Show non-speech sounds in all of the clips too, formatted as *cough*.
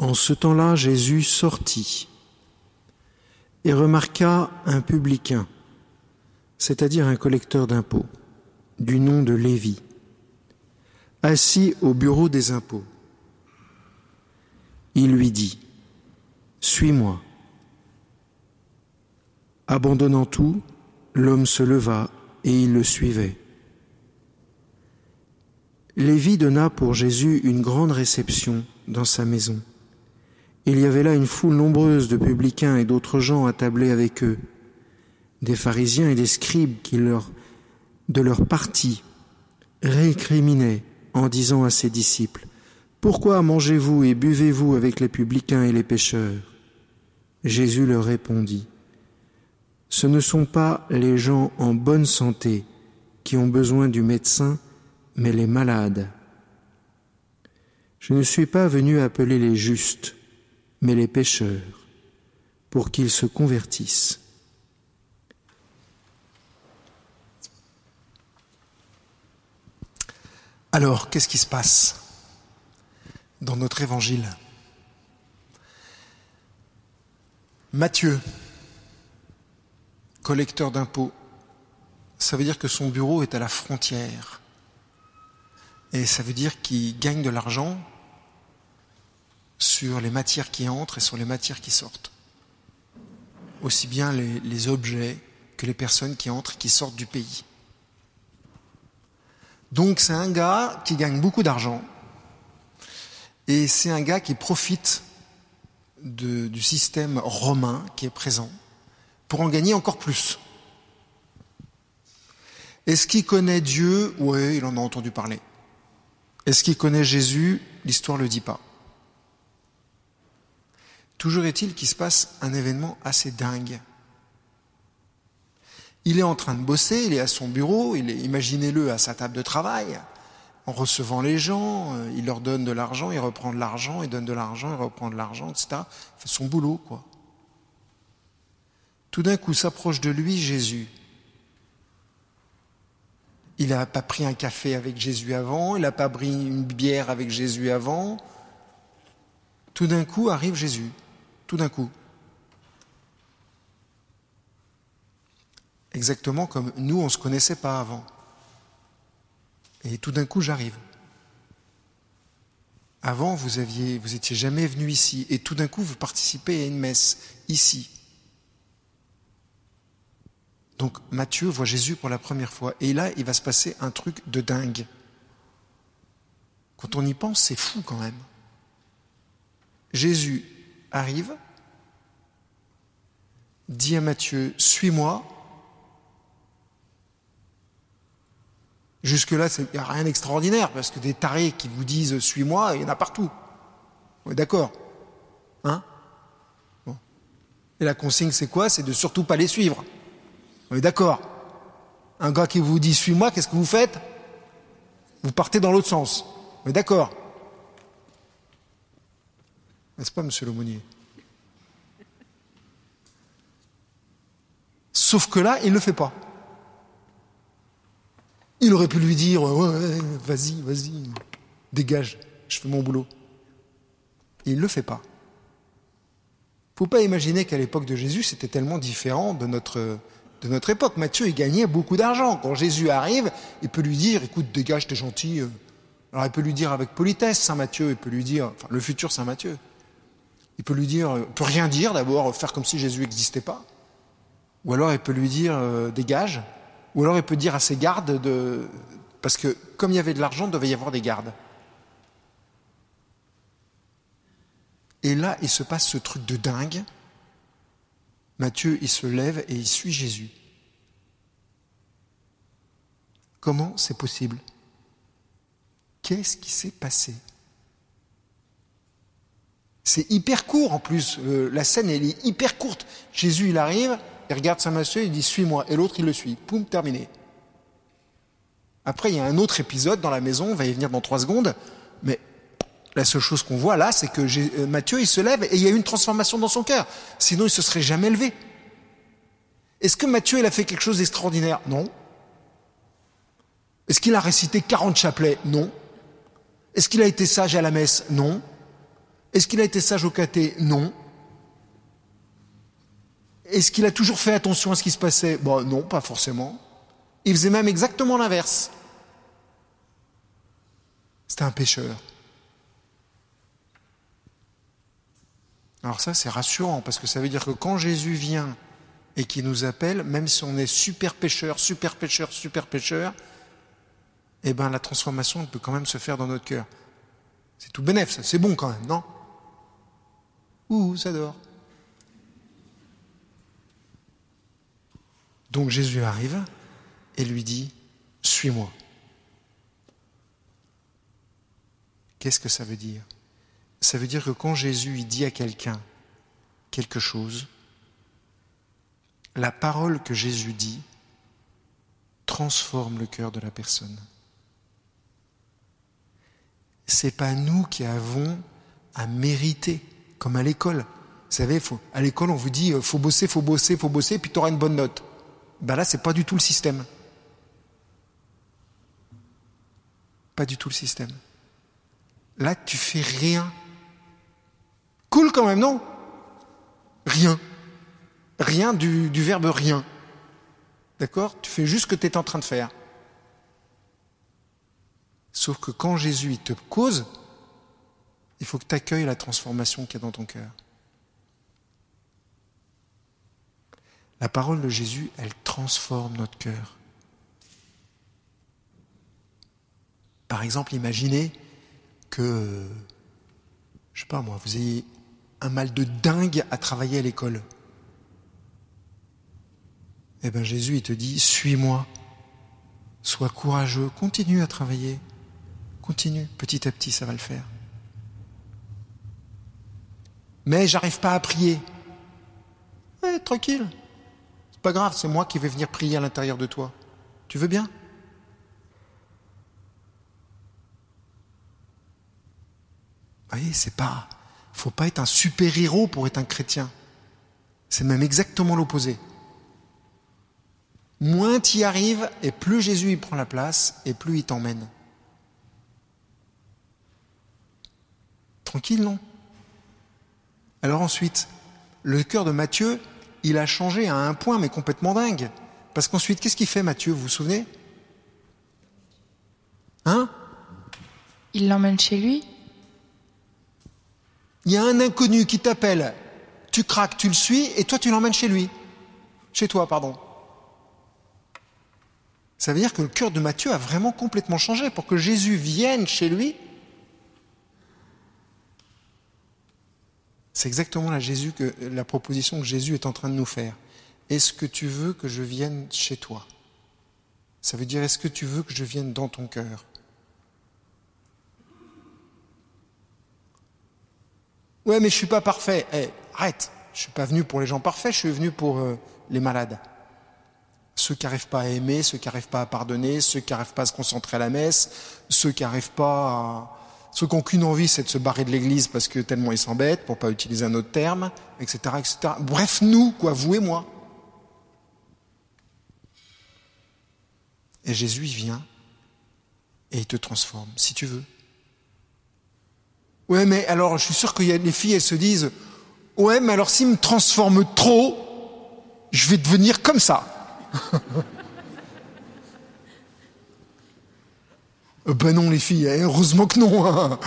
En ce temps-là, Jésus sortit et remarqua un publicain, c'est-à-dire un collecteur d'impôts, du nom de Lévi, assis au bureau des impôts. Il lui dit, Suis-moi. Abandonnant tout, l'homme se leva et il le suivait. Lévi donna pour Jésus une grande réception dans sa maison. Il y avait là une foule nombreuse de publicains et d'autres gens attablés avec eux, des pharisiens et des scribes qui de leur parti, récriminaient en disant à ses disciples, Pourquoi mangez-vous et buvez-vous avec les publicains et les pécheurs Jésus leur répondit, Ce ne sont pas les gens en bonne santé qui ont besoin du médecin, mais les malades. Je ne suis pas venu appeler les justes, mais les pécheurs, pour qu'ils se convertissent. Alors, qu'est-ce qui se passe dans notre évangile? Matthieu, collecteur d'impôts, ça veut dire que son bureau est à la frontière. Et ça veut dire qu'il gagne de l'argent sur les matières qui entrent et sur les matières qui sortent. Aussi bien les, objets que les personnes qui entrent et qui sortent du pays. Donc c'est un gars qui gagne beaucoup d'argent et c'est un gars qui profite du système romain qui est présent pour en gagner encore plus. Est-ce qu'il connaît Dieu? Oui, il en a entendu parler. Est-ce qu'il connaît Jésus? L'histoire ne le dit pas. Toujours est-il qu'il se passe un événement assez dingue. Il est en train de bosser, il est à son bureau, il est, imaginez-le, à sa table de travail, en recevant les gens, euh, il leur donne de l'argent, il reprend de l'argent, il donne de l'argent, il reprend de l'argent, etc. Il fait son boulot, quoi. Tout d'un coup s'approche de lui Jésus. Il n'a pas pris un café avec Jésus avant, il n'a pas pris une bière avec Jésus avant. Tout d'un coup arrive Jésus. Tout d'un coup. exactement comme nous, on ne se connaissait pas avant. Et tout d'un coup, j'arrive. Avant, vous aviez, vous étiez jamais venu ici, et tout d'un coup, vous participez à une messe ici. Donc Matthieu voit Jésus pour la première fois, et là, il va se passer un truc de dingue. Quand on y pense, c'est fou quand même. Jésus arrive, dit à Matthieu, suis-moi, Jusque-là, il n'y a rien d'extraordinaire, parce que des tarés qui vous disent suis-moi, il y en a partout. On est d'accord Hein? Et la consigne, c'est quoi? C'est de surtout pas les suivre. On est d'accord Un gars qui vous dit suis-moi, qu'est-ce que vous faites? Vous partez dans l'autre sens. On est d'accord N'est-ce pas, monsieur l'aumônier Sauf que là, il ne le fait pas. Il aurait pu lui dire ouais, Vas-y, vas-y, dégage, je fais mon boulot. Il ne le fait pas. Il ne faut pas imaginer qu'à l'époque de Jésus, c'était tellement différent de notre, de notre époque. Matthieu, il gagnait beaucoup d'argent. Quand Jésus arrive, il peut lui dire Écoute, dégage, t'es gentil. Alors il peut lui dire avec politesse, Saint Matthieu, il peut lui dire, enfin le futur Saint Matthieu, il peut lui dire, il peut rien dire d'abord, faire comme si Jésus n'existait pas. Ou alors il peut lui dire euh, Dégage. Ou alors il peut dire à ses gardes de. Parce que comme il y avait de l'argent, il devait y avoir des gardes. Et là, il se passe ce truc de dingue. Matthieu, il se lève et il suit Jésus. Comment c'est possible? Qu'est-ce qui s'est passé? C'est hyper court en plus. la scène, elle est hyper courte. Jésus, il arrive, il regarde Saint Matthieu, il dit Suis-moi. Et l'autre, il le suit. Poum, terminé. Après, il y a un autre épisode dans la maison, on va y venir dans trois secondes, mais la seule chose qu'on voit là, c'est que euh, Matthieu, il se lève et il y a une transformation dans son cœur. Sinon, il se serait jamais levé. Est-ce que Matthieu, il a fait quelque chose d'extraordinaire? Non. Est-ce qu'il a récité 40 chapelets? Non. Est-ce qu'il a été sage à la messe? Non. Est-ce qu'il a été sage au caté Non. Est-ce qu'il a toujours fait attention à ce qui se passait Bon, non, pas forcément. Il faisait même exactement l'inverse. C'était un pécheur. Alors ça, c'est rassurant, parce que ça veut dire que quand Jésus vient et qu'il nous appelle, même si on est super pécheur, super pécheur, super pécheur, eh ben la transformation peut quand même se faire dans notre cœur. C'est tout bénef, ça, c'est bon quand même, non? Ouh, ça dort. Donc Jésus arrive et lui dit, suis-moi. Qu'est-ce que ça veut dire? Ça veut dire que quand Jésus dit à quelqu'un quelque chose, la parole que Jésus dit transforme le cœur de la personne. C'est pas nous qui avons à mériter, comme à l'école. Vous savez, à l'école, on vous dit euh, faut bosser, faut bosser, faut bosser, puis tu auras une bonne note. Ben là, c'est pas du tout le système. Pas du tout le système. Là, tu fais rien. Cool quand même, non? Rien. Rien du, du verbe rien. D'accord? Tu fais juste ce que tu es en train de faire. Sauf que quand Jésus te cause, il faut que tu accueilles la transformation qu'il y a dans ton cœur. La parole de Jésus, elle transforme notre cœur. Par exemple, imaginez que, je sais pas moi, vous ayez un mal de dingue à travailler à l'école. Eh bien Jésus, il te dit, suis-moi, sois courageux, continue à travailler, continue, petit à petit, ça va le faire. Mais j'arrive pas à prier. Eh, tranquille, pas grave, c'est moi qui vais venir prier à l'intérieur de toi. Tu veux bien? Vous voyez, c'est pas. faut pas être un super-héros pour être un chrétien. C'est même exactement l'opposé. Moins tu y arrives, et plus Jésus y prend la place, et plus il t'emmène. Tranquille, non? Alors ensuite, le cœur de Matthieu, il a changé à un point, mais complètement dingue. Parce qu'ensuite, qu'est-ce qu'il fait Matthieu, vous vous souvenez? Hein? Il l'emmène chez lui Il y a un inconnu qui t'appelle, tu craques, tu le suis, et toi tu l'emmènes chez lui. Chez toi, pardon. Ça veut dire que le cœur de Matthieu a vraiment complètement changé. Pour que Jésus vienne chez lui, C'est exactement la, proposition que Jésus est en train de nous faire. Est-ce que tu veux que je vienne chez toi? Ça veut dire est-ce que tu veux que je vienne dans ton cœur? Ouais, mais je suis pas parfait. Eh, arrête. Je suis pas venu pour les gens parfaits, je suis venu pour euh, les malades. Ceux qui n'arrivent pas à aimer, ceux qui n'arrivent pas à pardonner, ceux qui n'arrivent pas à se concentrer à la messe, ceux qui n'arrivent pas à, ceux qui n'ont qu'une envie, c'est de se barrer de l'église parce que tellement ils s'embêtent, pour pas utiliser un autre terme, etc., etc. Bref, nous, quoi, vous et moi. Et Jésus, il vient et il te transforme, si tu veux. Ouais, mais alors, je suis sûr a des filles, elles se disent, ouais, mais alors s'il me transforme trop, je vais devenir comme ça. *laughs* ben non, les filles, hein, heureusement que non. Hein.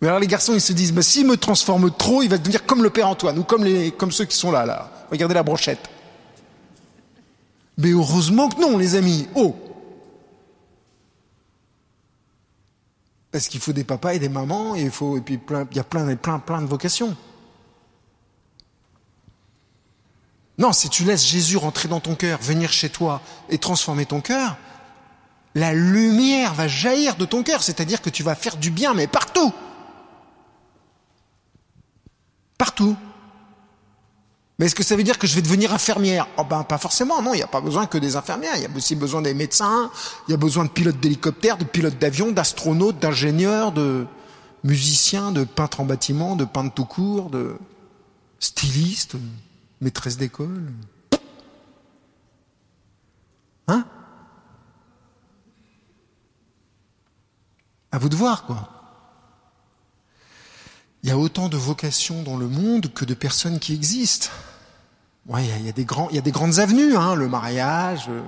Mais alors les garçons, ils se disent, ben, s'il me transforme trop, il va devenir comme le Père Antoine, ou comme, ceux qui sont là, là. Regardez la brochette. Mais heureusement que non, les amis. Oh Parce qu'il faut des papas et des mamans, et puis il y a plein, plein, plein de vocations. Non, si tu laisses Jésus rentrer dans ton cœur, venir chez toi et transformer ton cœur, la lumière va jaillir de ton cœur, c'est-à-dire que tu vas faire du bien, mais partout. Partout. Mais est-ce que ça veut dire que je vais devenir infirmière? Oh ben pas forcément, non, il n'y a pas besoin que des infirmières, il y a aussi besoin des médecins, il y a besoin de pilotes d'hélicoptères, de pilotes d'avions, d'astronautes, d'ingénieurs, de musiciens, de peintres en bâtiment, de peintres tout court, de stylistes, maîtresses d'école. Hein? À vous de voir, quoi. Il y a autant de vocations dans le monde que de personnes qui existent. Il y a, des grandes avenues, hein, le mariage, euh,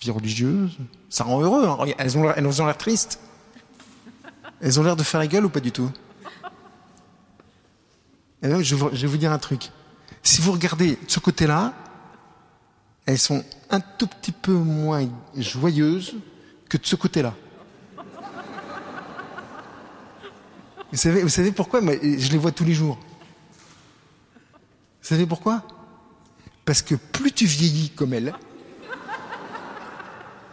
vie religieuse, ça rend heureux. Hein. Elles ont, l'air tristes. Elles ont l'air de faire la gueule ou pas du tout? Et eh je, je vais vous dire un truc. Si vous regardez de ce côté-là, elles sont un tout petit peu moins joyeuses que de ce côté-là. Vous savez, vous savez pourquoi Je les vois tous les jours. Vous savez pourquoi? Parce que plus tu vieillis comme elle,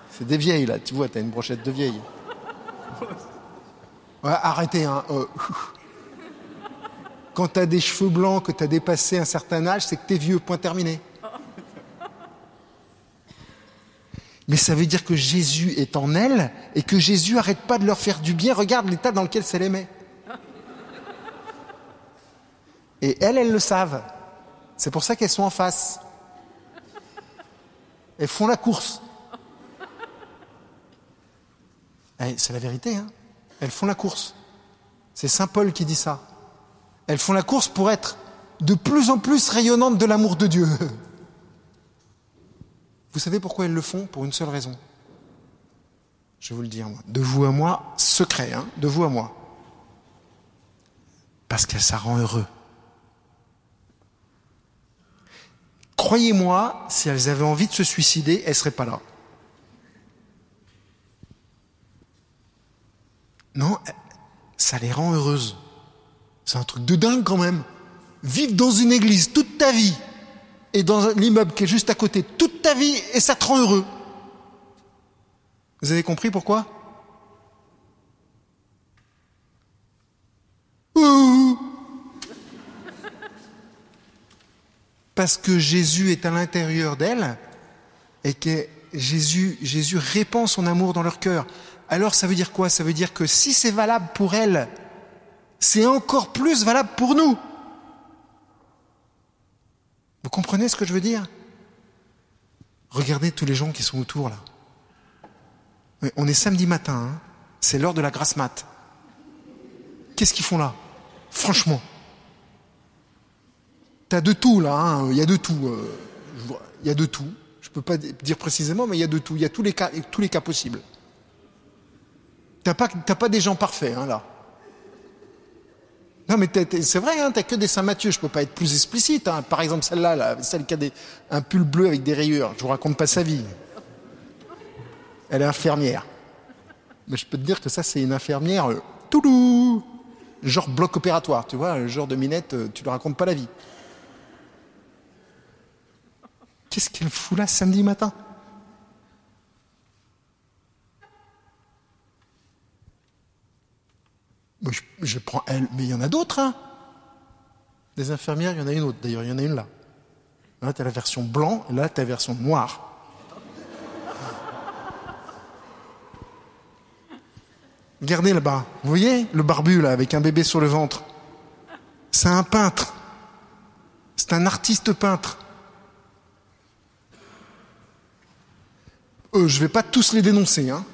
c'est des vieilles là, tu vois, t'as une brochette de vieilles. Ouais, arrêtez, hein. Euh, *laughs* quand t'as des cheveux blancs, que t'as dépassé un certain âge, c'est que t'es vieux, point terminé. Mais ça veut dire que Jésus est en elle et que Jésus arrête pas de leur faire du bien. Regarde l'état dans lequel ça les met. Et elles, elles le savent. C'est pour ça qu'elles sont en face. Elles font la course. Eh, c'est la vérité, hein Elles font la course. C'est Saint Paul qui dit ça. Elles font la course pour être de plus en plus rayonnantes de l'amour de Dieu. Vous savez pourquoi elles le font? Pour une seule raison. Je vais vous le dire, moi. De vous à moi, secret, hein De vous à moi. Parce que ça rend heureux. Croyez-moi, si elles avaient envie de se suicider, elles ne seraient pas là. Non, ça les rend heureuses. C'est un truc de dingue quand même. Vivre dans une église toute ta vie et dans l'immeuble qui est juste à côté toute ta vie et ça te rend heureux. Vous avez compris pourquoi? Parce que Jésus est à l'intérieur d'elle et que Jésus, répand son amour dans leur cœur. Alors ça veut dire quoi? Ça veut dire que si c'est valable pour elle, c'est encore plus valable pour nous. Vous comprenez ce que je veux dire? Regardez tous les gens qui sont autour là. On est samedi matin, hein. c'est l'heure de la grasse mat. Qu'est-ce qu'ils font là? Franchement. T'as de tout là, hein. il y a de tout. Euh, il y a de tout. Je ne peux pas dire précisément, mais il y a de tout. Il y a tous les cas, possibles. T'as pas, pas des gens parfaits hein, là. Non mais c'est vrai, hein, t'as que des Saint Matthieu, je peux pas être plus explicite. Hein. Par exemple celle-là, là, celle qui a un pull bleu avec des rayures, je vous raconte pas sa vie. Elle est infirmière. Mais je peux te dire que ça c'est une infirmière euh, toulou, genre bloc opératoire, tu vois, genre de minette, euh, tu ne racontes pas la vie. Qu'est-ce qu'elle fout là samedi matin je, prends elle, mais il y en a d'autres. Hein Des infirmières, il y en a une autre. D'ailleurs, il y en a une là. Là, tu as la version blanc, et là, tu as la version noire. Regardez là-bas. Vous voyez le barbu là, avec un bébé sur le ventre? C'est un peintre. C'est un artiste peintre. Euh, je ne vais pas tous les dénoncer. Hein.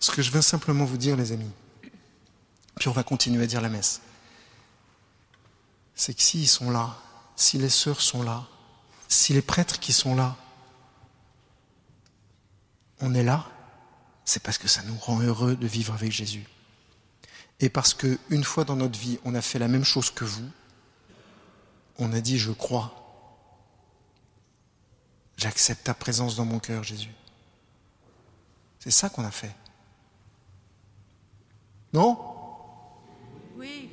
Ce que je veux simplement vous dire, les amis, puis on va continuer à dire la messe, c'est que s'ils sont là, si les sœurs sont là, si les prêtres qui sont là, on est là, c'est parce que ça nous rend heureux de vivre avec Jésus. Et parce que une fois dans notre vie, on a fait la même chose que vous, on a dit je crois. J'accepte ta présence dans mon cœur, Jésus. C'est ça qu'on a fait. Non? Oui.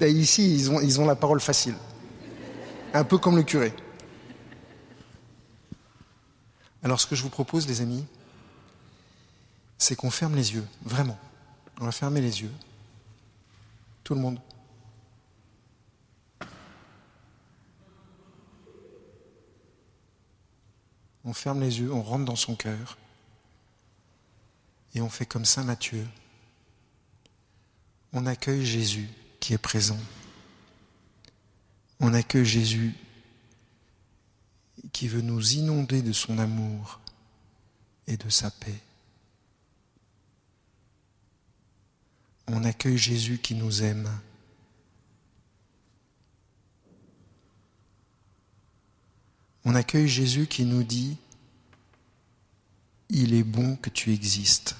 *laughs* Ici, ils ont, ils ont la parole facile. Un peu comme le curé. Alors ce que je vous propose, les amis, c'est qu'on ferme les yeux, vraiment. On va fermer les yeux. Tout le monde. On ferme les yeux, on rentre dans son cœur. Et on fait comme Saint Matthieu. On accueille Jésus qui est présent. On accueille Jésus qui veut nous inonder de son amour et de sa paix. On accueille Jésus qui nous aime On accueille Jésus qui nous dit, il est bon que tu existes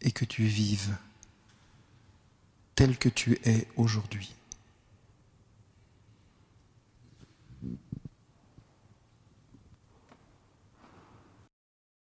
et que tu vives tel que tu es aujourd'hui.